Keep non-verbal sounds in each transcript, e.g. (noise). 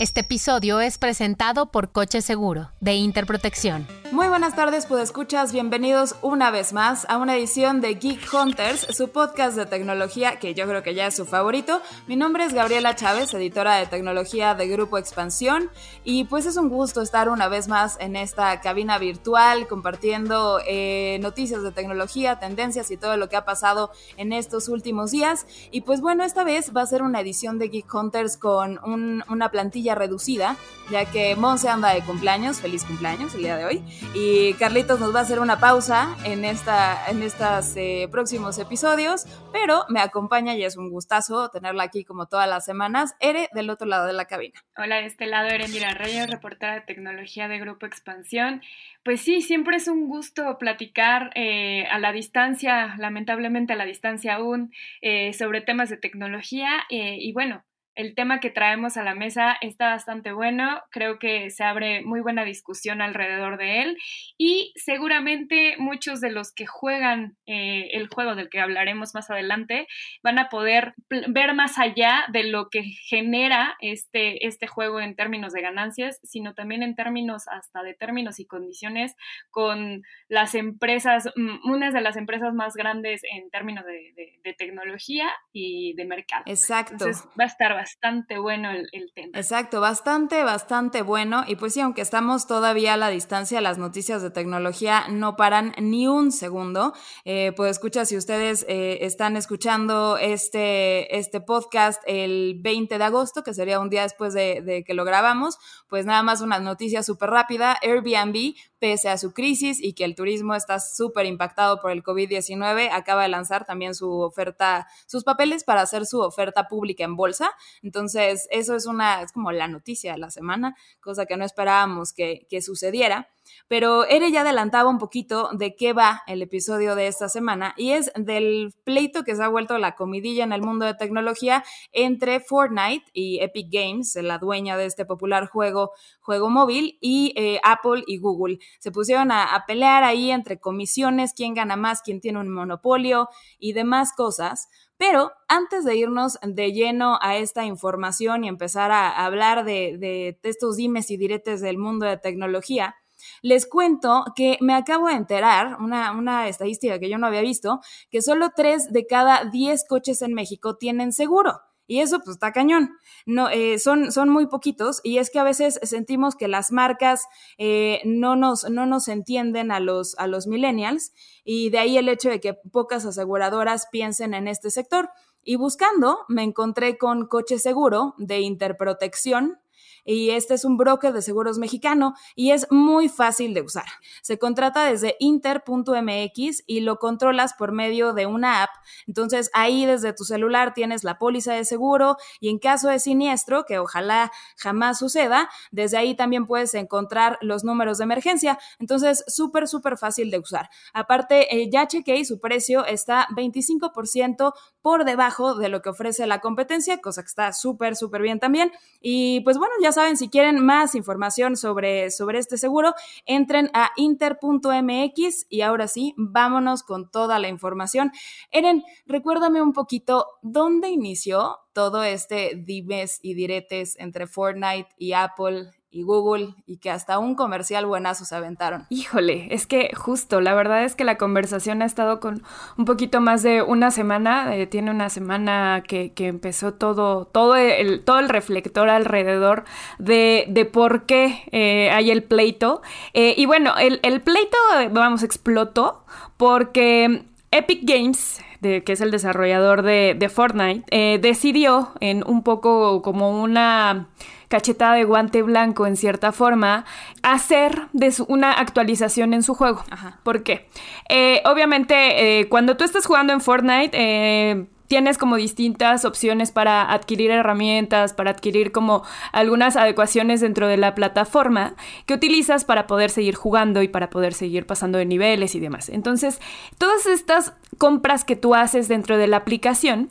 Este episodio es presentado por Coche Seguro, de Interprotección. Muy buenas tardes, pues escuchas, bienvenidos una vez más a una edición de Geek Hunters, su podcast de tecnología que yo creo que ya es su favorito. Mi nombre es Gabriela Chávez, editora de tecnología de Grupo Expansión, y pues es un gusto estar una vez más en esta cabina virtual compartiendo eh, noticias de tecnología, tendencias y todo lo que ha pasado en estos últimos días. Y pues bueno, esta vez va a ser una edición de Geek Hunters con una plantilla reducida, ya que Monse anda de cumpleaños, feliz cumpleaños el día de hoy. Y Carlitos nos va a hacer una pausa en, esta, en estos eh, próximos episodios, pero me acompaña y es un gustazo tenerla aquí como todas las semanas. Ere del otro lado de la cabina. Hola, de este lado Erendira Reyes, reportera de tecnología de Grupo Expansión. Pues sí, siempre es un gusto platicar eh, a la distancia, lamentablemente a la distancia aún, eh, sobre temas de tecnología. y bueno, el tema que traemos a la mesa está bastante bueno, creo que se abre muy buena discusión alrededor de él y seguramente muchos de los que juegan eh, el juego del que hablaremos más adelante van a poder ver más allá de lo que genera este, este juego en términos de ganancias, sino también en términos hasta de términos y condiciones con las empresas, unas de las empresas más grandes en términos de, tecnología y de mercado. Exacto. Entonces va a estar bastante bueno el, tema. Exacto, bastante, bastante bueno. Y pues sí, aunque estamos todavía a la distancia, las noticias de tecnología no paran ni un segundo. Eh, pues escucha, si ustedes eh, están escuchando este, este podcast el 20 de agosto, que sería un día después de, que lo grabamos, pues nada más una noticia súper rápida. Airbnb pese a su crisis y que el turismo está súper impactado por el COVID-19, acaba de lanzar también su oferta, sus papeles para hacer su oferta pública en bolsa. Entonces, eso es una, es como la noticia de la semana, cosa que no esperábamos que, que sucediera. Pero Ere ya adelantaba un poquito de qué va el episodio de esta semana y es del pleito que se ha vuelto la comidilla en el mundo de tecnología entre Fortnite y Epic Games, la dueña de este popular juego, juego móvil, y eh, Apple y Google. Se pusieron a, a pelear ahí entre comisiones, quién gana más, quién tiene un monopolio y demás cosas. Pero antes de irnos de lleno a esta información y empezar a hablar de, de, estos dimes y diretes del mundo de tecnología, les cuento que me acabo de enterar, una, una estadística que yo no había visto, que solo 3 de cada 10 coches en México tienen seguro. Y eso pues está cañón. No, eh, son, son muy poquitos y es que a veces sentimos que las marcas eh, no, nos, no nos entienden a los, a los millennials y de ahí el hecho de que pocas aseguradoras piensen en este sector. Y buscando me encontré con Coche Seguro de Interprotección, y este es un broker de seguros mexicano y es muy fácil de usar. Se contrata desde inter.mx y lo controlas por medio de una app. Entonces ahí desde tu celular tienes la póliza de seguro y en caso de siniestro, que ojalá jamás suceda, desde ahí también puedes encontrar los números de emergencia. Entonces súper, súper fácil de usar. Aparte, eh, ya chequé y su precio está 25% por debajo de lo que ofrece la competencia, cosa que está súper, súper bien también. Y pues bueno, ya saben, si quieren más información sobre, sobre este seguro, entren a inter.mx y ahora sí, vámonos con toda la información. Eren, recuérdame un poquito dónde inició todo este dimes y diretes entre Fortnite y Apple y Google y que hasta un comercial buenazo se aventaron. Híjole, es que justo, la verdad es que la conversación ha estado con un poquito más de una semana, eh, tiene una semana que, que, empezó todo, todo el, todo el reflector alrededor de, de por qué eh, hay el pleito. Eh, y bueno, el, el pleito, vamos, explotó porque Epic Games, de, que es el desarrollador de, de Fortnite, decidió en un poco como una cachetada de guante blanco en cierta forma, hacer de una actualización en su juego. ¿Por qué? Eh, obviamente, eh, cuando tú estás jugando en Fortnite, eh, tienes como distintas opciones para adquirir herramientas, para adquirir como algunas adecuaciones dentro de la plataforma que utilizas para poder seguir jugando y para poder seguir pasando de niveles y demás. Entonces, todas estas compras que tú haces dentro de la aplicación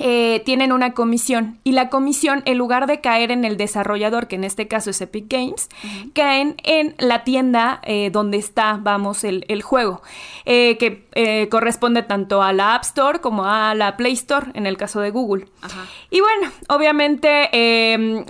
eh, tienen una comisión. Y la comisión, en lugar de caer en el desarrollador, que en este caso es Epic Games, caen en la tienda eh, donde está, vamos, el, juego, eh, que corresponde tanto a la App Store como a la Play Store, en el caso de Google. Y bueno, obviamente em,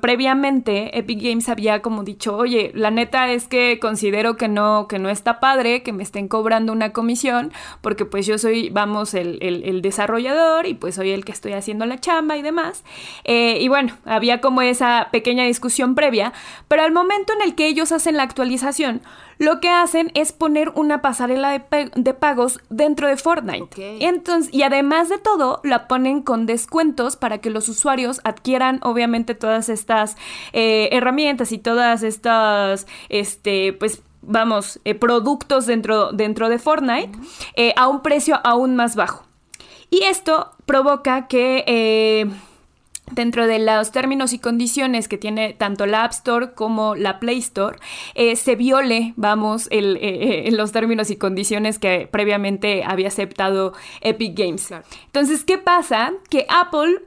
previamente Epic Games había como dicho, oye, la neta es que considero que no, que no está padre que me estén cobrando una comisión, porque pues yo soy, vamos, el, el, desarrollador y pues soy el que estoy haciendo la chamba y demás. Eh, y bueno, había como esa pequeña discusión previa, pero al momento en el que ellos hacen la actualización, lo que hacen es poner una pasarela de, pagos dentro de Fortnite. Entonces, y además de todo, la ponen con descuentos para que los usuarios adquieran, obviamente, todas estas eh, herramientas y todas estas, este, pues, vamos, eh, productos dentro, dentro de Fortnite eh, a un precio aún más bajo. Y esto provoca que dentro de los términos y condiciones que tiene tanto la App Store como la Play Store, eh, se viole, vamos, el, eh, eh, los términos y condiciones que previamente había aceptado Epic Games. Entonces, ¿qué pasa? Que Apple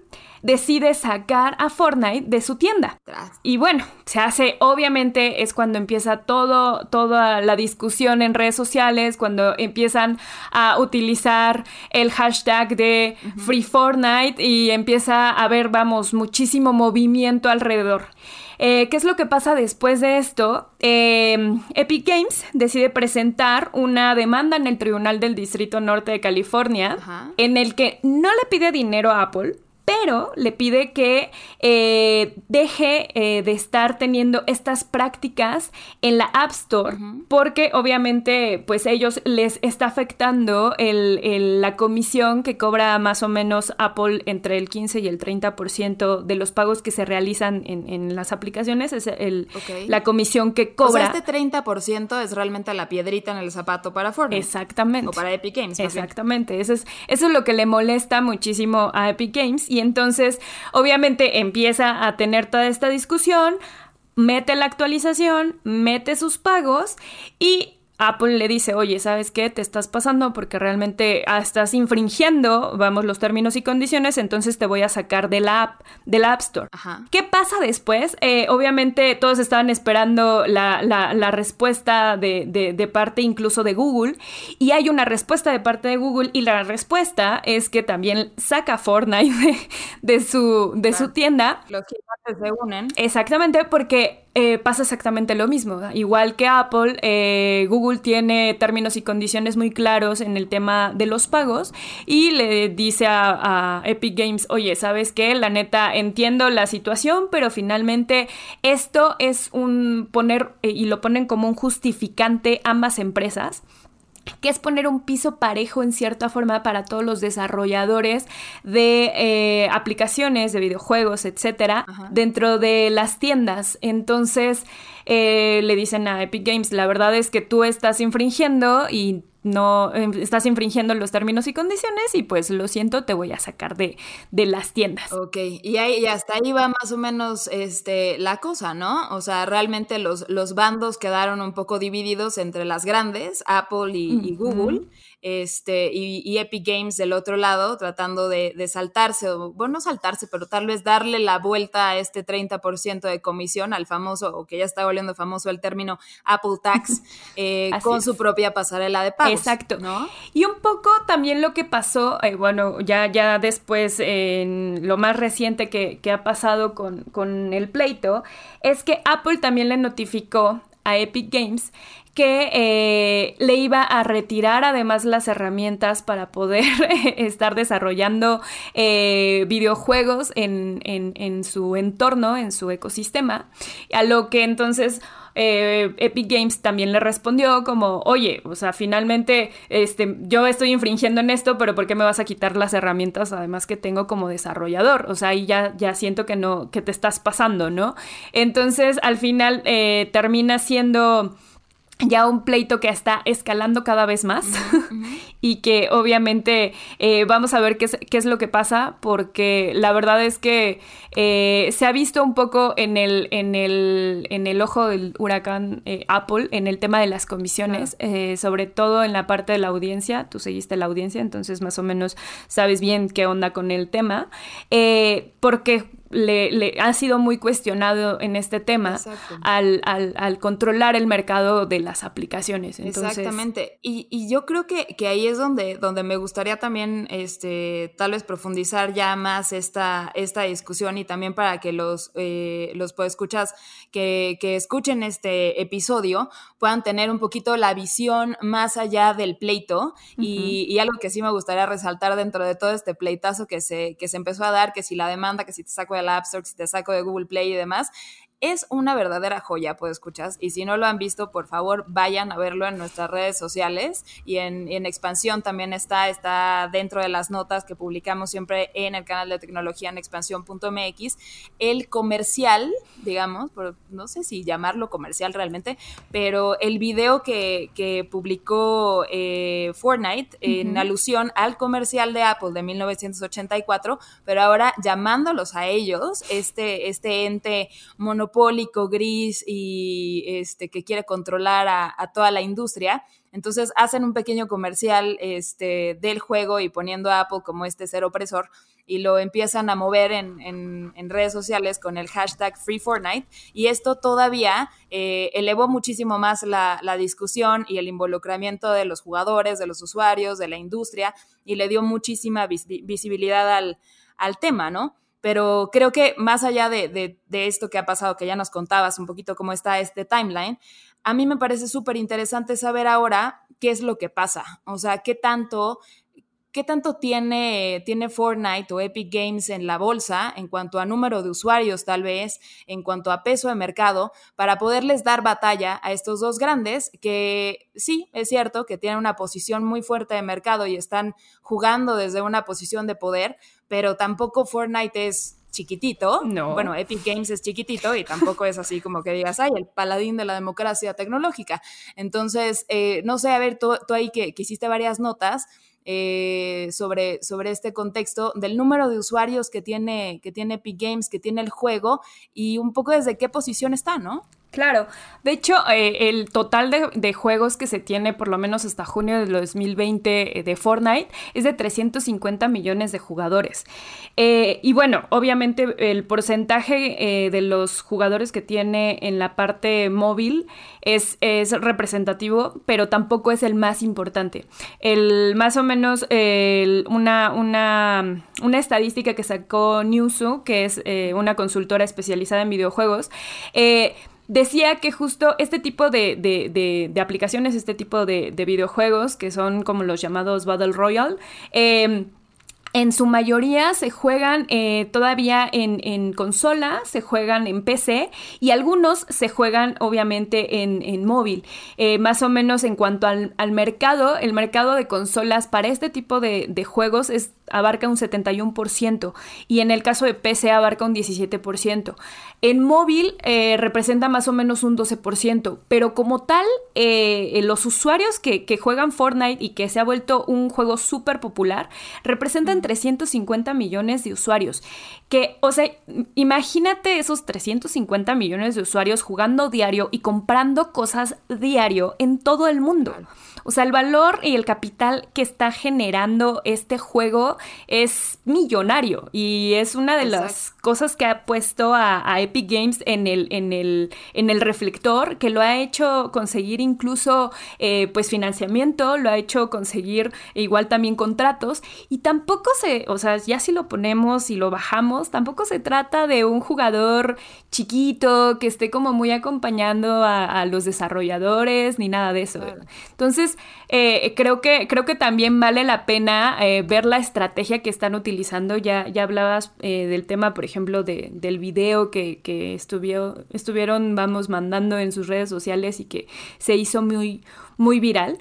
decide sacar a Fortnite de su tienda. Y bueno, se hace, obviamente es cuando empieza todo, toda la discusión en redes sociales, cuando empiezan a utilizar el hashtag de Free Fortnite y empieza a haber, vamos, muchísimo movimiento alrededor. Eh, ¿Qué es lo que pasa después de esto? Em, Epic Games decide presentar una demanda en el Tribunal del Distrito Norte de California en el que no le pide dinero a Apple, pero le pide que eh, deje eh, de estar teniendo estas prácticas en la App Store, porque obviamente pues ellos les está afectando la comisión que cobra más o menos Apple entre el 15 y el 30% de los pagos que se realizan en, las aplicaciones, es el, la comisión que cobra. O sea, este 30% es realmente la piedrita en el zapato para Fortnite. Exactamente. O para Epic Games. Exactamente, eso es, eso es lo que le molesta muchísimo a Epic Games y entonces obviamente empieza a tener toda esta discusión, mete la actualización, mete sus pagos y Apple le dice, oye, ¿sabes qué? Te estás pasando porque realmente ah, estás infringiendo, vamos, los términos y condiciones, entonces te voy a sacar de la app, de la App Store. ¿Qué pasa después? Eh, obviamente todos estaban esperando la, la, respuesta de, de, parte incluso de Google y hay una respuesta de parte de Google y la respuesta es que también saca Fortnite (laughs) de, su, de su tienda. Los gigantes se unen. Exactamente, porque eh, pasa exactamente lo mismo. Igual que Apple, eh, Google tiene términos y condiciones muy claros en el tema de los pagos y le dice a, Epic Games, oye, ¿sabes qué? La neta, entiendo la situación, pero finalmente esto es un poner, eh, y lo ponen como un justificante ambas empresas que es poner un piso parejo en cierta forma para todos los desarrolladores de eh, aplicaciones, de videojuegos, etcétera, dentro de las tiendas. Entonces eh, le dicen a Epic Games, la verdad es que tú estás infringiendo y no em, estás infringiendo los términos y condiciones y pues lo siento, te voy a sacar de, de las tiendas. Ok, y, ahí, hasta ahí va más o menos este, la cosa, ¿no? O sea, realmente los, los bandos quedaron un poco divididos entre las grandes, Apple y, Google este, y, Epic Games del otro lado, tratando de, saltarse, o bueno, no saltarse, pero tal vez darle la vuelta a este 30% de comisión al famoso, o que ya está volviendo famoso el término Apple Tax, (laughs) eh, con su propia pasarela de pagos. Exacto. ¿no? Y un poco también lo que pasó, eh, bueno, ya, ya después, en lo más reciente que, ha pasado con, con el pleito, es que Apple también le notificó a Epic Games que eh, le iba a retirar además las herramientas para poder (laughs) estar desarrollando eh, videojuegos en, en, su entorno, en su ecosistema, a lo que entonces eh, Epic Games también le respondió como, oye, o sea, finalmente este, yo estoy infringiendo en esto, pero ¿por qué me vas a quitar las herramientas además que tengo como desarrollador? O sea, ahí ya, ya siento que no, que te estás pasando, ¿no? Entonces, al final termina siendo ya un pleito que está escalando cada vez más (laughs) y que obviamente eh, vamos a ver qué es, qué es, lo que pasa porque la verdad es que eh, se ha visto un poco en el, en el, en el ojo del huracán eh, Apple en el tema de las comisiones, sobre todo en la parte de la audiencia, tú seguiste la audiencia, entonces más o menos sabes bien qué onda con el tema, porque le, ha sido muy cuestionado en este tema al, al, controlar el mercado de las aplicaciones. Exactamente. Y, y, yo creo que, que, ahí es donde, donde me gustaría también este, tal vez profundizar ya más esta, esta discusión y también para que los, eh, los escuchas que, que escuchen este episodio puedan tener un poquito la visión más allá del pleito y, y, algo que sí me gustaría resaltar dentro de todo este pleitazo que se, que se empezó a dar, que si la demanda, que si te saco del App Store, si te saco de Google Play y demás, es una verdadera joya, pues escuchas. Y si no lo han visto, por favor, vayan a verlo en nuestras redes sociales y en, expansión también está, está dentro de las notas que publicamos siempre en el canal de tecnología en expansión.mx. El comercial, digamos, no sé si llamarlo comercial realmente, pero el video que, publicó eh, Fortnite en alusión al comercial de Apple de 1984, pero ahora llamándolos a ellos, este, este ente mono monopólico, gris y este, que quiere controlar a, toda la industria. Entonces hacen un pequeño comercial este, del juego y poniendo a Apple como este ser opresor y lo empiezan a mover en, redes sociales con el hashtag Free y esto todavía eh, elevó muchísimo más la, discusión y el involucramiento de los jugadores, de los usuarios, de la industria y le dio muchísima visibilidad al, al tema, ¿no? Pero creo que más allá de, esto que ha pasado, que ya nos contabas un poquito cómo está este timeline, a mí me parece súper interesante saber ahora qué es lo que pasa. O sea, qué tanto ¿qué tanto tiene, tiene Fortnite o Epic Games en la bolsa en cuanto a número de usuarios tal vez, en cuanto a peso de mercado, para poderles dar batalla a estos dos grandes que sí, es cierto que tienen una posición muy fuerte de mercado y están jugando desde una posición de poder, pero tampoco Fortnite es chiquitito. No. Bueno, Epic Games es chiquitito y tampoco es así como que digas, ay, el paladín de la democracia tecnológica. Entonces, eh, no sé, a ver, tú, ahí que, que hiciste varias notas, eh, sobre, sobre este contexto del número de usuarios que tiene, que tiene Epic Games, que tiene el juego y un poco desde qué posición está, ¿no? Claro, de hecho, eh, el total de, juegos que se tiene por lo menos hasta junio de 2020 eh, de Fortnite es de 350 millones de jugadores. Eh, y bueno, obviamente el porcentaje de los jugadores que tiene en la parte móvil es, es, representativo, pero tampoco es el más importante. El más o menos una, una, una, estadística que sacó Newzoo, que es una consultora especializada en videojuegos, decía que justo este tipo de, aplicaciones, este tipo de, videojuegos, que son como los llamados Battle Royale, eh, en su mayoría se juegan eh, todavía en, consola, se juegan en PC y algunos se juegan obviamente en, móvil. Eh, más o menos en cuanto al, mercado, el mercado de consolas para este tipo de, juegos es, abarca un 71% y en el caso de PC abarca un 17%. En móvil eh, representa más o menos un 12%, pero como tal, los usuarios que, que juegan Fortnite y que se ha vuelto un juego súper popular representan 350 millones de usuarios. Que, o sea, imagínate esos 350 millones de usuarios jugando diario y comprando cosas diario en todo el mundo. O sea, el valor y el capital que está generando este juego es millonario y es una de las cosas que ha puesto a, Epic Games en el, en, el, en el reflector, que lo ha hecho conseguir incluso eh, pues financiamiento, lo ha hecho conseguir igual también contratos y tampoco se, o sea, ya si lo ponemos y lo bajamos, tampoco se trata de un jugador chiquito que esté como muy acompañando a, los desarrolladores ni nada de eso. Entonces, eh, creo, que, creo que también vale la pena eh, ver la estrategia que están utilizando. Ya, ya hablabas del tema, por ejemplo, de, del video que, que estuvieron, vamos, mandando en sus redes sociales y que se hizo muy, muy viral.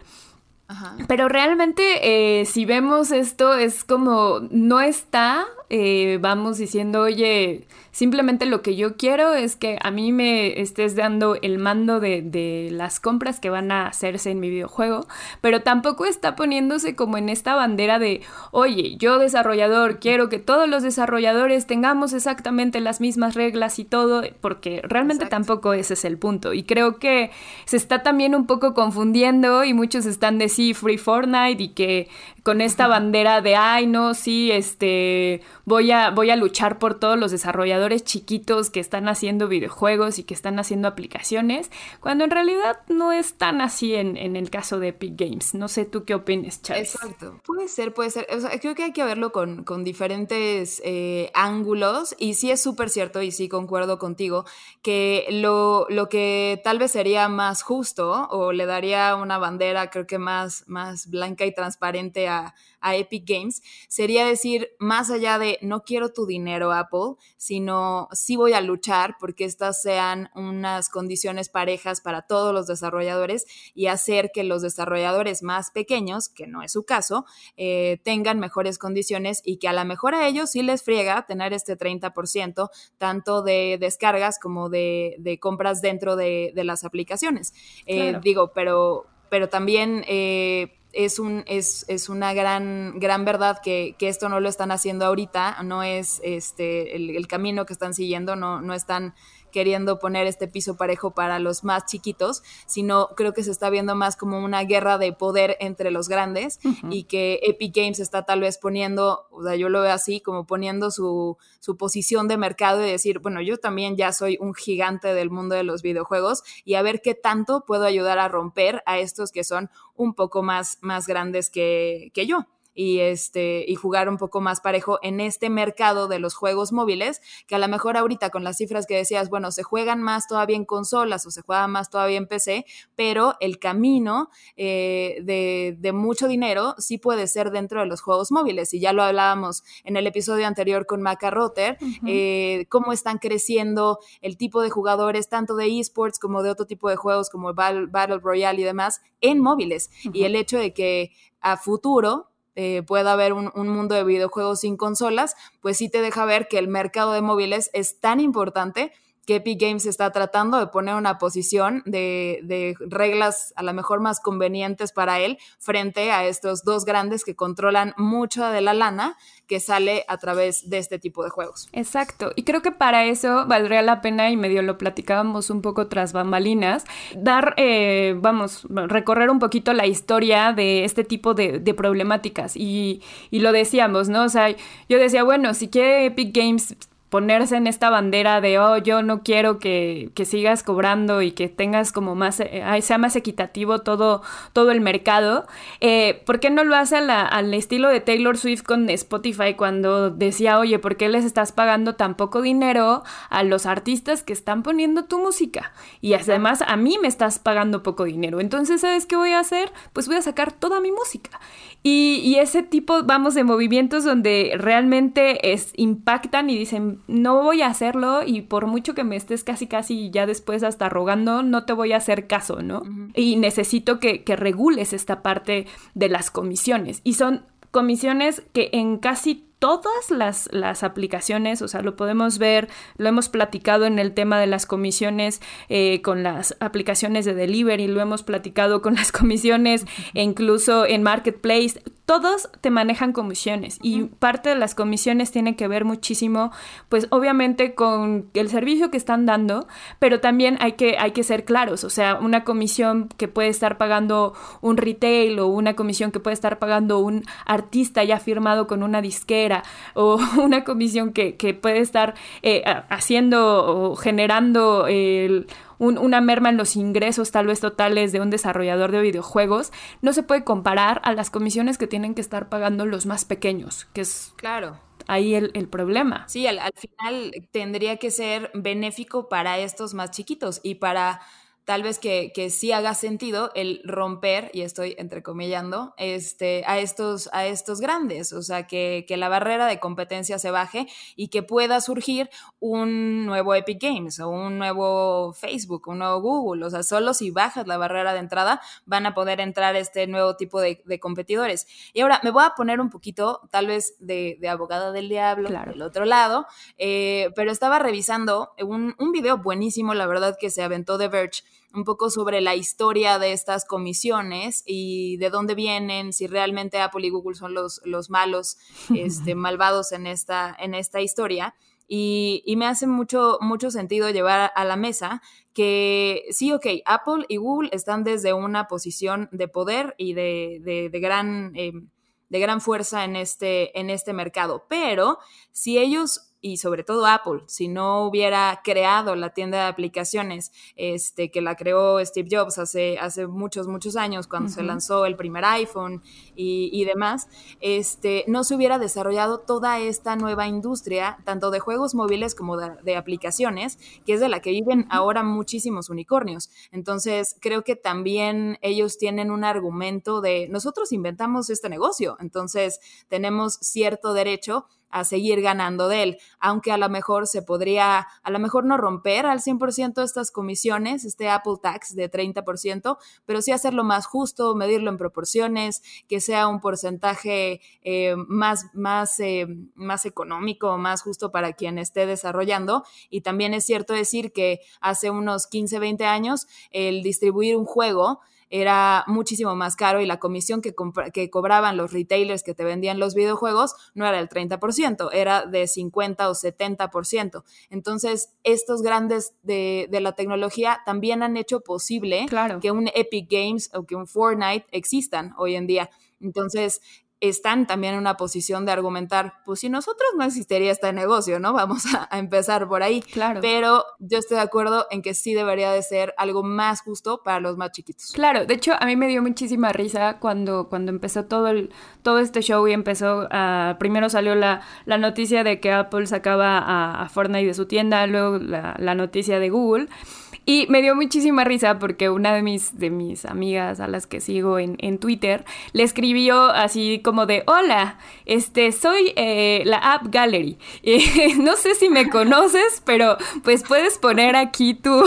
Pero realmente, eh, si vemos esto, es como no está eh, vamos diciendo, oye, simplemente lo que yo quiero es que a mí me estés dando el mando de, de las compras que van a hacerse en mi videojuego, pero tampoco está poniéndose como en esta bandera de, oye, yo desarrollador, quiero que todos los desarrolladores tengamos exactamente las mismas reglas y todo, porque realmente tampoco ese es el punto. Y creo que se está también un poco confundiendo y muchos están de sí, Free Fortnite y que con esta bandera de, ay, no, sí, este, voy a, voy a luchar por todos los desarrolladores chiquitos que están haciendo videojuegos y que están haciendo aplicaciones, cuando en realidad no es tan así en, en el caso de Epic Games. No sé tú qué opinas, Chávez. Exacto. Puede ser, puede ser. O sea, creo que hay que verlo con, con diferentes eh, ángulos y sí es súper cierto y sí concuerdo contigo que lo, lo que tal vez sería más justo o le daría una bandera creo que más, más blanca y transparente a a, Epic Games, sería decir, más allá de no quiero tu dinero, Apple, sino sí voy a luchar porque estas sean unas condiciones parejas para todos los desarrolladores y hacer que los desarrolladores más pequeños, que no es su caso, eh, tengan mejores condiciones y que a lo mejor a ellos sí les friega tener este 30%, tanto de descargas como de, compras dentro de, las aplicaciones. Eh, digo, pero, pero también... Eh, es, un, es, es una gran, gran verdad que, que, esto no lo están haciendo ahorita, no es este, el, el camino que están siguiendo, no, no están queriendo poner este piso parejo para los más chiquitos, sino creo que se está viendo más como una guerra de poder entre los grandes y que Epic Games está tal vez poniendo, o sea, yo lo veo así, como poniendo su, su posición de mercado y decir, bueno, yo también ya soy un gigante del mundo de los videojuegos y a ver qué tanto puedo ayudar a romper a estos que son un poco más, más grandes que, que yo y, este, y jugar un poco más parejo en este mercado de los juegos móviles, que a lo mejor ahorita con las cifras que decías, bueno, se juegan más todavía en consolas o se juega más todavía en PC, pero el camino eh, de, de, mucho dinero sí puede ser dentro de los juegos móviles. Y ya lo hablábamos en el episodio anterior con Maca Rotter, eh, cómo están creciendo el tipo de jugadores, tanto de esports como de otro tipo de juegos como Battle, Battle Royale y demás, en móviles. Y el hecho de que a futuro eh, pueda haber un, un, mundo de videojuegos sin consolas, pues sí te deja ver que el mercado de móviles es tan importante que Epic Games está tratando de poner una posición de, reglas a lo mejor más convenientes para él frente a estos dos grandes que controlan mucho de la lana que sale a través de este tipo de juegos. Exacto, y creo que para eso valdría la pena, y medio lo platicábamos un poco tras bambalinas, dar, eh, vamos, recorrer un poquito la historia de este tipo de, de problemáticas. Y, y lo decíamos, ¿no? O sea, yo decía, bueno, si quiere Epic Games ponerse en esta bandera de, oh, yo no quiero que, que sigas cobrando y que tengas como más, eh, sea más equitativo todo, todo el mercado, eh, ¿por qué no lo hace al estilo de Taylor Swift con Spotify cuando decía, oye, ¿por qué les estás pagando tan poco dinero a los artistas que están poniendo tu música? Y además a mí me estás pagando poco dinero. Entonces, ¿sabes qué voy a hacer? Pues voy a sacar toda mi música. Y, y ese tipo, vamos, de movimientos donde realmente es, impactan y dicen, no voy a hacerlo y por mucho que me estés casi casi ya después hasta rogando, no te voy a hacer caso, ¿no? Y necesito que, que regules esta parte de las comisiones. Y son comisiones que en casi todas las, las, aplicaciones, o sea, lo podemos ver, lo hemos platicado en el tema de las comisiones eh, con las aplicaciones de delivery, lo hemos platicado con las comisiones e incluso en Marketplace, todos te manejan comisiones y parte de las comisiones tiene que ver muchísimo, pues obviamente con el servicio que están dando, pero también hay que, hay que ser claros, o sea, una comisión que puede estar pagando un retail o una comisión que puede estar pagando un artista ya firmado con una disquera o (laughs) una comisión que, puede estar eh, haciendo o generando el una merma en los ingresos tal vez totales de un desarrollador de videojuegos, no se puede comparar a las comisiones que tienen que estar pagando los más pequeños, que es... Claro ahí el, el, problema. Sí, al, al, final tendría que ser benéfico para estos más chiquitos y para tal vez que, que, sí haga sentido el romper, y estoy entrecomillando, este, a, estos, a estos grandes, o sea, que, que, la barrera de competencia se baje y que pueda surgir un nuevo Epic Games o un nuevo Facebook, un nuevo Google, o sea, solo si bajas la barrera de entrada van a poder entrar este nuevo tipo de, de competidores. Y ahora me voy a poner un poquito, tal vez, de, de abogada del diablo claro. del otro lado, eh, pero estaba revisando un, un video buenísimo, la verdad, que se aventó de Verge un poco sobre la historia de estas comisiones y de dónde vienen, si realmente Apple y Google son los, los malos, (laughs) este, malvados en esta, en esta historia. Y, y, me hace mucho, mucho sentido llevar a la mesa que sí, ok, Apple y Google están desde una posición de poder y de, de, de gran... Eh, de gran fuerza en este, en este mercado, pero si ellos y sobre todo Apple, si no hubiera creado la tienda de aplicaciones este, que la creó Steve Jobs hace, hace muchos, muchos años, cuando uh -huh. se lanzó el primer iPhone y, y, demás, este, no se hubiera desarrollado toda esta nueva industria, tanto de juegos móviles como de, de aplicaciones, que es de la que viven ahora muchísimos unicornios. Entonces, creo que también ellos tienen un argumento de, nosotros inventamos este negocio, entonces tenemos cierto derecho a seguir ganando de él, aunque a lo mejor se podría, a lo mejor no romper al 100% estas comisiones, este Apple Tax de 30%, pero sí hacerlo más justo, medirlo en proporciones, que sea un porcentaje eh, más, más, eh, más económico, más justo para quien esté desarrollando. Y también es cierto decir que hace unos 15, 20 años el distribuir un juego era muchísimo más caro y la comisión que, que, cobraban los retailers que te vendían los videojuegos no era el 30%, era de 50 o 70%. Entonces, estos grandes de, de la tecnología también han hecho posible claro. que un Epic Games o que un Fortnite existan hoy en día. Entonces, están también en una posición de argumentar, pues si nosotros no existiría este negocio, ¿no? Vamos a, a, empezar por ahí. Claro. Pero yo estoy de acuerdo en que sí debería de ser algo más justo para los más chiquitos. Claro, de hecho a mí me dio muchísima risa cuando, cuando empezó todo, el, todo este show y empezó a, primero salió la, la noticia de que Apple sacaba a, a Fortnite de su tienda, luego la, la noticia de Google. Y me dio muchísima risa porque una de mis, de mis amigas a las que sigo en, en Twitter le escribió así como de, hola, este, soy eh, la App Gallery. (laughs) Eh, no sé si me conoces, pero pues puedes poner aquí tu,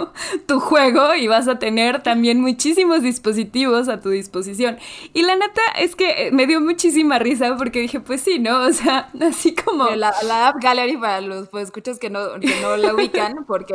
(laughs) tu juego y vas a tener también muchísimos dispositivos a tu disposición. Y la neta es que me dio muchísima risa porque dije, pues sí, ¿no? (laughs) O sea, así como... La, la App Gallery para los pues, escuchas que no, que no la ubican porque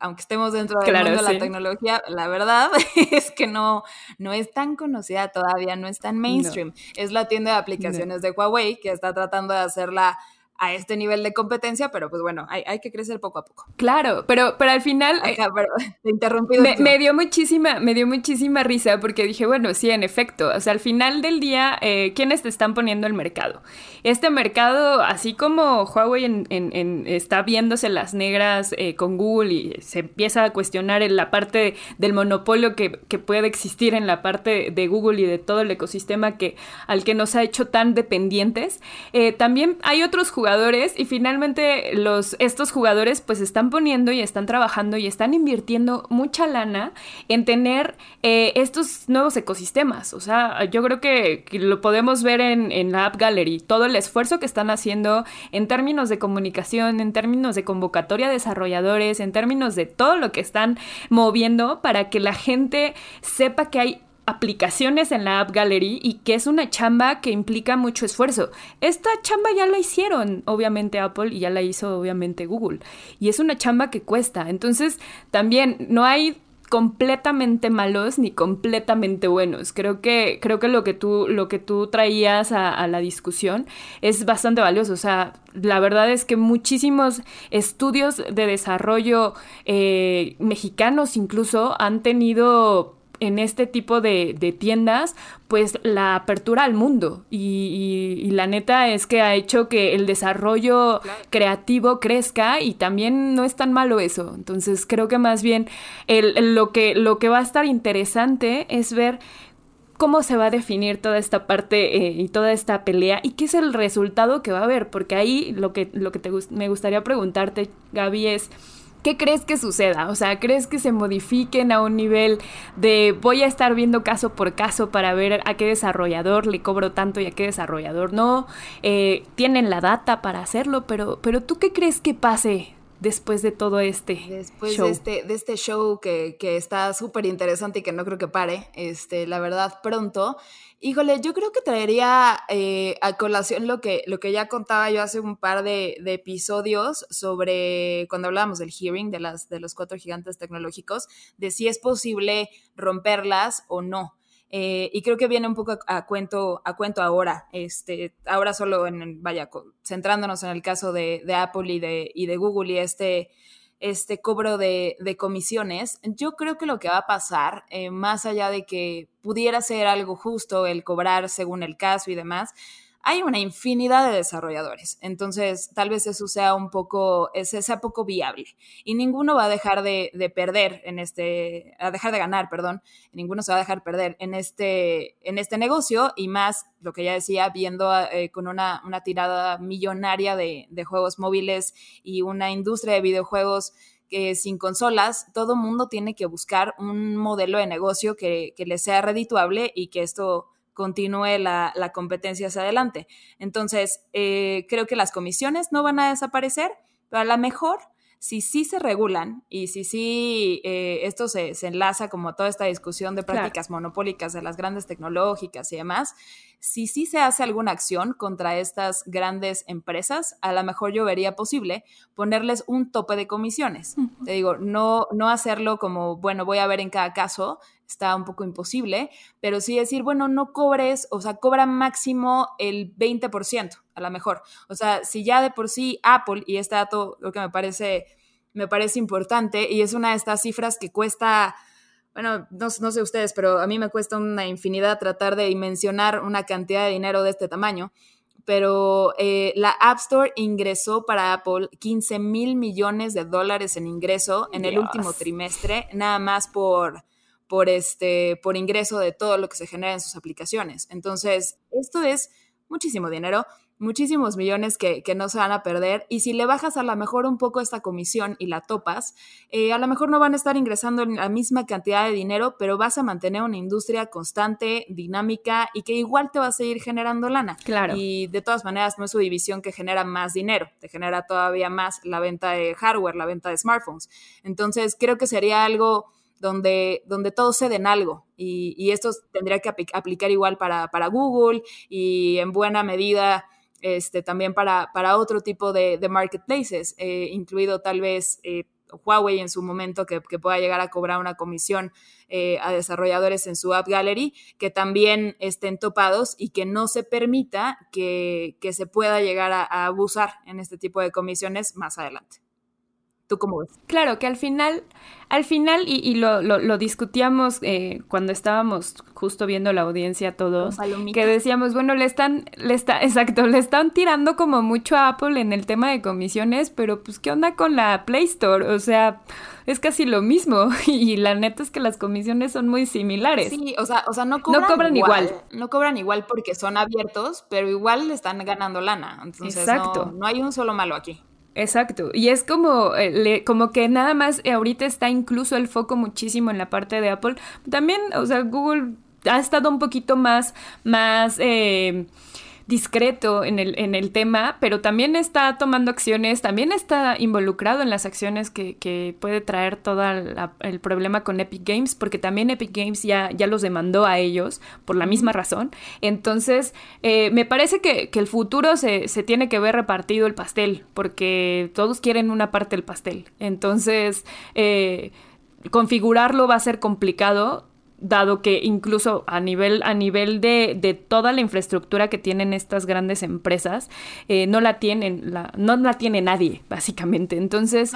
aunque estemos dentro del claro, mundo de sí. la tecnología, la verdad (laughs) es que no, no es tan conocida todavía, no es tan mainstream. No. Es la tienda de aplicaciones no. de Huawei que está tratando de hacerla a este nivel de competencia, pero pues bueno, hay, hay que crecer poco a poco. Claro, pero, pero al final... Acá, eh, pero, (laughs) te interrumpí. Me, me, dio muchísima, me dio muchísima risa porque dije, bueno, sí, en efecto, o sea, al final del día, eh, ¿quiénes te están poniendo el mercado? Este mercado, así como Huawei en, en, en, está viéndose las negras eh, con Google y se empieza a cuestionar en la parte del monopolio que, que, puede existir en la parte de Google y de todo el ecosistema que, al que nos ha hecho tan dependientes, eh, también hay otros jugadores y finalmente estos jugadores pues están poniendo y están trabajando y están invirtiendo mucha lana en tener eh, estos nuevos ecosistemas. O sea, yo creo que, que lo podemos ver en, en, la App Gallery, todo el esfuerzo que están haciendo en términos de comunicación, en términos de convocatoria a desarrolladores, en términos de todo lo que están moviendo para que la gente sepa que hay aplicaciones en la App Gallery y que es una chamba que implica mucho esfuerzo. Esta chamba ya la hicieron, obviamente, Apple y ya la hizo, obviamente, Google. Y es una chamba que cuesta. Entonces, también no hay completamente malos ni completamente buenos. Creo que, creo que lo que tú, lo que tú traías a, la discusión es bastante valioso. O sea, la verdad es que muchísimos estudios de desarrollo eh, mexicanos incluso han tenido en este tipo de, de, tiendas, pues la apertura al mundo. Y, y, y, la neta es que ha hecho que el desarrollo claro. creativo crezca y también no es tan malo eso. Entonces creo que más bien el, el, lo, que, lo que va a estar interesante es ver cómo se va a definir toda esta parte eh, y toda esta pelea y qué es el resultado que va a haber, porque ahí lo que, lo que te, me gustaría preguntarte, Gaby, es ¿Qué crees que suceda? O sea, ¿crees que se modifiquen a un nivel de voy a estar viendo caso por caso para ver a qué desarrollador le cobro tanto y a qué desarrollador no? Eh, tienen la data para hacerlo, pero, pero ¿tú qué crees que pase después de todo este después de este de este show que, que está súper interesante y que no creo que pare este la verdad pronto Híjole, yo creo que traería eh, a colación lo que, lo que ya contaba yo hace un par de, episodios sobre cuando hablábamos del hearing de, las, de los cuatro gigantes tecnológicos, de si es posible romperlas o no. Eh, y creo que viene un poco a, cuento, a cuento ahora, este, ahora solo en, vaya, centrándonos en el caso de, de Apple y de, y de Google y este este cobro de, comisiones, yo creo que lo que va a pasar, eh, más allá de que pudiera ser algo justo el cobrar según el caso y demás, hay una infinidad de desarrolladores. Entonces, tal vez eso sea un poco, ese sea poco viable. Y ninguno va a dejar de, perder en este, a dejar de ganar, perdón, ninguno se va a dejar perder en este, en este negocio y más, lo que ya decía, viendo eh, con una, una, tirada millonaria de, de juegos móviles y una industria de videojuegos que sin consolas, todo mundo tiene que buscar un modelo de negocio que, que le sea redituable y que esto continúe la, competencia hacia adelante. Entonces, eh, creo que las comisiones no van a desaparecer, pero a lo mejor si sí se regulan y si sí eh, esto se, enlaza como toda esta discusión de prácticas monopólicas de las grandes tecnológicas y demás, si sí se hace alguna acción contra estas grandes empresas, a lo mejor yo vería posible ponerles un tope de comisiones. Te digo, no, no hacerlo como, bueno, voy a ver en cada caso, está un poco imposible, pero sí decir, bueno, no cobres, o sea, cobra máximo el 20%, a lo mejor. O sea, si ya de por sí Apple, y este dato lo que me parece, me parece importante, y es una de estas cifras que cuesta bueno, no, sé ustedes, pero a mí me cuesta una infinidad tratar de dimensionar una cantidad de dinero de este tamaño, pero eh, la App Store ingresó para Apple 15 mil millones de dólares en ingreso en el último trimestre, nada más por, por, este, por ingreso de todo lo que se genera en sus aplicaciones. Entonces, esto es muchísimo dinero muchísimos millones que, no se van a perder y si le bajas a lo mejor un poco esta comisión y la topas, eh, a lo mejor no van a estar ingresando la misma cantidad de dinero, pero vas a mantener una industria constante, dinámica y que igual te va a seguir generando lana. Claro. Y de todas maneras no es su división que genera más dinero, te genera todavía más la venta de hardware, la venta de smartphones. Entonces creo que sería algo donde, donde todos ceden algo y, esto tendría que aplicar igual para, para Google y en buena medida este, también para, para otro tipo de, marketplaces, eh, incluido tal vez eh, Huawei en su momento que, pueda llegar a cobrar una comisión eh, a desarrolladores en su App Gallery, que también estén topados y que no se permita que, se pueda llegar a abusar en este tipo de comisiones más adelante. ¿Tú cómo ves? Claro, que al final, al final, y, lo, lo, discutíamos eh, cuando estábamos justo viendo la audiencia todos, que decíamos, bueno, le están, le está, (laughs) exacto, le están tirando como mucho a Apple en el tema de comisiones, pero pues, ¿qué onda con la Play Store? O sea, es casi lo mismo, (laughs) y la neta es que las comisiones son muy similares. Sí, o sea, o sea no cobran, igual, No cobran igual porque son abiertos, pero igual le están ganando lana. Entonces, Exacto. no hay un solo malo aquí. Exacto. Y es como, eh, como que nada más eh, ahorita está incluso el foco muchísimo en la parte de Apple. También, o sea, Google ha estado un poquito más, más eh, discreto en el, en el tema, pero también está tomando acciones, también está involucrado en las acciones que, que puede traer todo el problema con Epic Games, porque también Epic Games ya, ya los demandó a ellos por la misma razón. Entonces, eh, me parece que, que, el futuro se, se tiene que ver repartido el pastel, porque todos quieren una parte del pastel. Entonces, eh, configurarlo va a ser complicado dado que incluso a nivel, a nivel de, de, toda la infraestructura que tienen estas grandes empresas, eh, no la tienen, la, no la tiene nadie, básicamente. Entonces,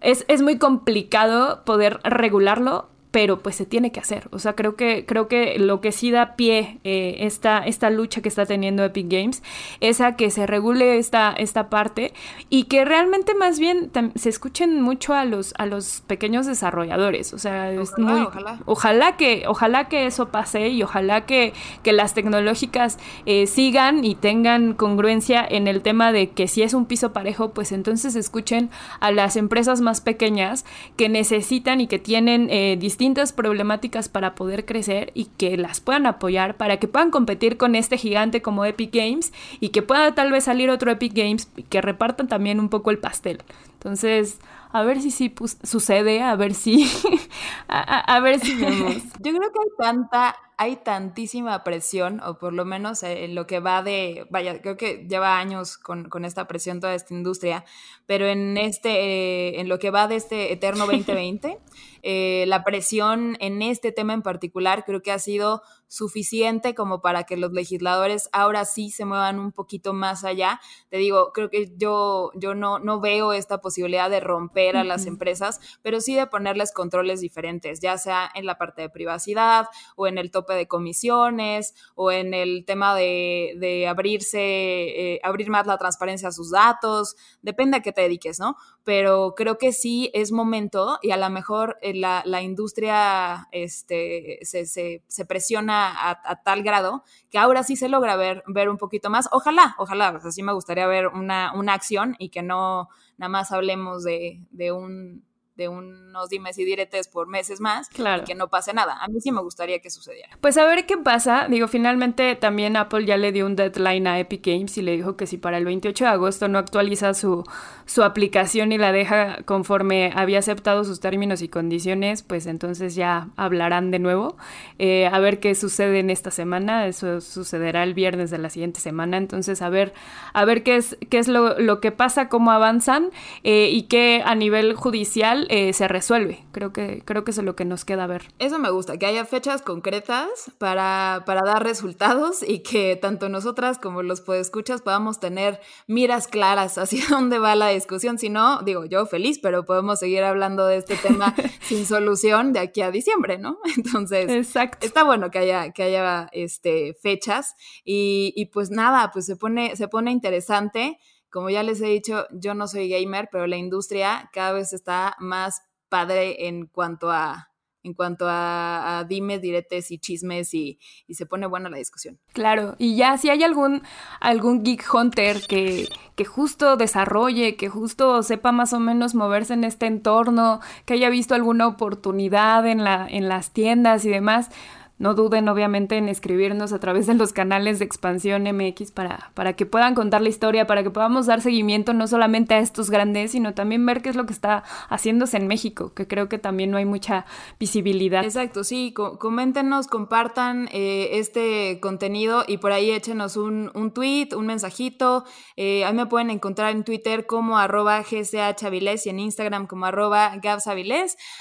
es, es, muy complicado poder regularlo, pero pues se tiene que hacer. O sea, creo que, creo que lo que sí da pie eh, esta, esta lucha que está teniendo Epic Games es a que se regule esta, esta parte y que realmente más bien se escuchen mucho a los, a los pequeños desarrolladores. O sea, es muy, ojalá. que, ojalá que eso pase y ojalá que, que las tecnológicas eh, sigan y tengan congruencia en el tema de que si es un piso parejo, pues entonces escuchen a las empresas más pequeñas que necesitan y que tienen eh, distintas problemáticas para poder crecer y que las puedan apoyar para que puedan competir con este gigante como Epic Games y que pueda tal vez salir otro Epic Games y que repartan también un poco el pastel. Entonces, a ver si sí sucede, a ver si, (laughs) a, ver si vemos. Yo creo que hay tanta, hay tantísima presión, o por lo menos eh, en lo que va de, vaya, creo que lleva años con, con esta presión toda esta industria, pero en este, eh, en lo que va de este eterno (laughs) 2020, eh, la presión en este tema en particular creo que ha sido suficiente como para que los legisladores ahora sí se muevan un poquito más allá. Te digo, creo que yo, yo no, no veo esta posibilidad de romper a las empresas, pero sí de ponerles controles diferentes, ya sea en la parte de privacidad o en el de comisiones o en el tema de, abrirse, eh, abrir más la transparencia a sus datos, depende a qué te dediques, ¿no? Pero creo que sí es momento y a lo mejor eh, la, la industria este, se, se, presiona a, tal grado que ahora sí se logra ver, ver un poquito más. Ojalá, ojalá, así me gustaría ver una, una acción y que no nada más hablemos de, de un de unos dimes y diretes por meses más claro. y que no pase nada. A mí sí me gustaría que sucediera. Pues a ver qué pasa. Digo, finalmente también Apple ya le dio un deadline a Epic Games y le dijo que si para el 28 de agosto no actualiza su, su aplicación y la deja conforme había aceptado sus términos y condiciones, pues entonces ya hablarán de nuevo. Eh, a ver qué sucede en esta semana. Eso sucederá el viernes de la siguiente semana. Entonces, a ver, a ver qué es, qué es lo, lo que pasa, cómo avanzan eh, y qué a nivel judicial eh, se resuelve. Creo que, creo que eso es lo que nos queda ver. Eso me gusta, que haya fechas concretas para, para dar resultados y que tanto nosotras como los podescuchas podamos tener miras claras hacia (laughs) dónde va la discusión. Si no, digo, yo feliz, pero podemos seguir hablando de este tema (laughs) sin solución de aquí a diciembre, ¿no? (laughs) Entonces, Exacto. está bueno que haya, que haya este, fechas y, y pues nada, pues se pone, se pone interesante. Como ya les he dicho, yo no soy gamer, pero la industria cada vez está más padre en cuanto a en cuanto a, dimes, diretes y chismes y, se pone buena la discusión. Claro, y ya si hay algún, algún geek hunter que, que justo desarrolle, que justo sepa más o menos moverse en este entorno, que haya visto alguna oportunidad en, la, en las tiendas y demás, no duden obviamente en escribirnos a través de los canales de Expansión MX para, para que puedan contar la historia, para que podamos dar seguimiento no solamente a estos grandes, sino también ver qué es lo que está haciéndose en México, que creo que también no hay mucha visibilidad. Exacto, sí, coméntenos, compartan eh, este contenido y por ahí échenos un, un tweet, un mensajito. Eh, a mí me pueden encontrar en Twitter como arroba y en Instagram como arroba.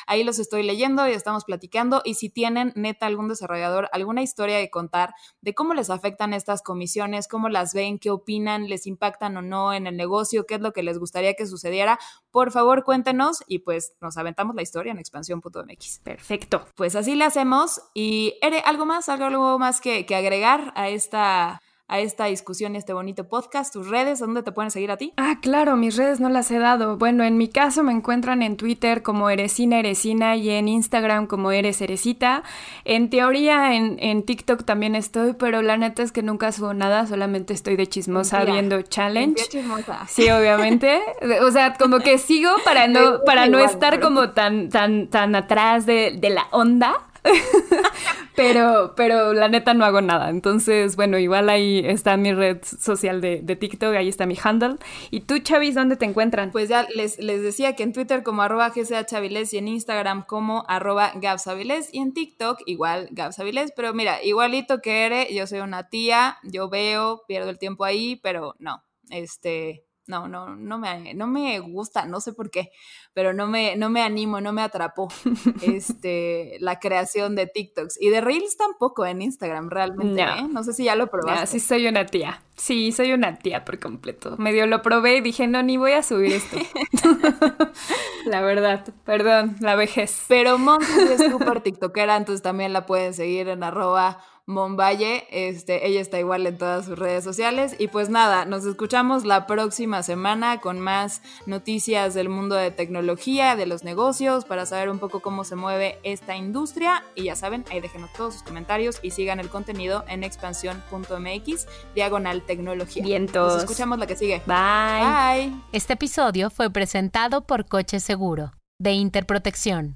Ahí los estoy leyendo y estamos platicando y si tienen neta algún desarrollo alguna historia de contar de cómo les afectan estas comisiones, cómo las ven, qué opinan, les impactan o no en el negocio, qué es lo que les gustaría que sucediera, por favor cuéntenos y pues nos aventamos la historia en expansión.mx. Perfecto. Pues así le hacemos y Ere, ¿algo más? ¿Algo más que, que agregar a esta a esta discusión y este bonito podcast, tus redes, ¿dónde te pueden seguir a ti? Ah, claro, mis redes no las he dado. Bueno, en mi caso me encuentran en Twitter como Eresina Eresina y en Instagram como Eres Eresita. En teoría en, en TikTok también estoy, pero la neta es que nunca subo nada, solamente estoy de chismosa viendo challenge. Chismosa. Sí, obviamente. o sea, como que sigo para no, para no estar como tan, tan, tan atrás de, de la onda. (laughs) pero, pero la neta no hago nada. Entonces, bueno, igual ahí está mi red social de, TikTok, ahí está mi handle. ¿Y tú, Chavis, dónde te encuentran? Pues ya les, les decía que en Twitter como arroba y en Instagram como arroba gabsavilés y en TikTok igual gabsavilés. Pero mira, igualito que eres, yo soy una tía, yo veo, pierdo el tiempo ahí, pero no, este no, no, no me, no me gusta, no sé por qué, pero no me, no me animo, no me atrapó (laughs) este, la creación de TikToks. Y de Reels tampoco en Instagram, realmente. No, ¿eh? no sé si ya lo probaste. sí, soy una tía. Sí, soy una tía por completo. Medio lo probé y dije, no, ni voy a subir esto. (laughs) la verdad, perdón, la vejez. Pero Monty es súper (laughs) tiktokera, entonces también la pueden seguir en arroba Monvalle. Este, ella está igual en todas sus redes sociales. Y pues nada, nos escuchamos la próxima semana con más noticias del mundo de tecnología, de los negocios, para saber un poco cómo se mueve esta industria. Y ya saben, ahí déjenos todos sus comentarios y sigan el contenido en expansión.mx, diagonal tecnología. Vientos. Nos escuchamos la que sigue. Bye. Bye. Este episodio fue presentado por Coche Seguro, de Interprotección.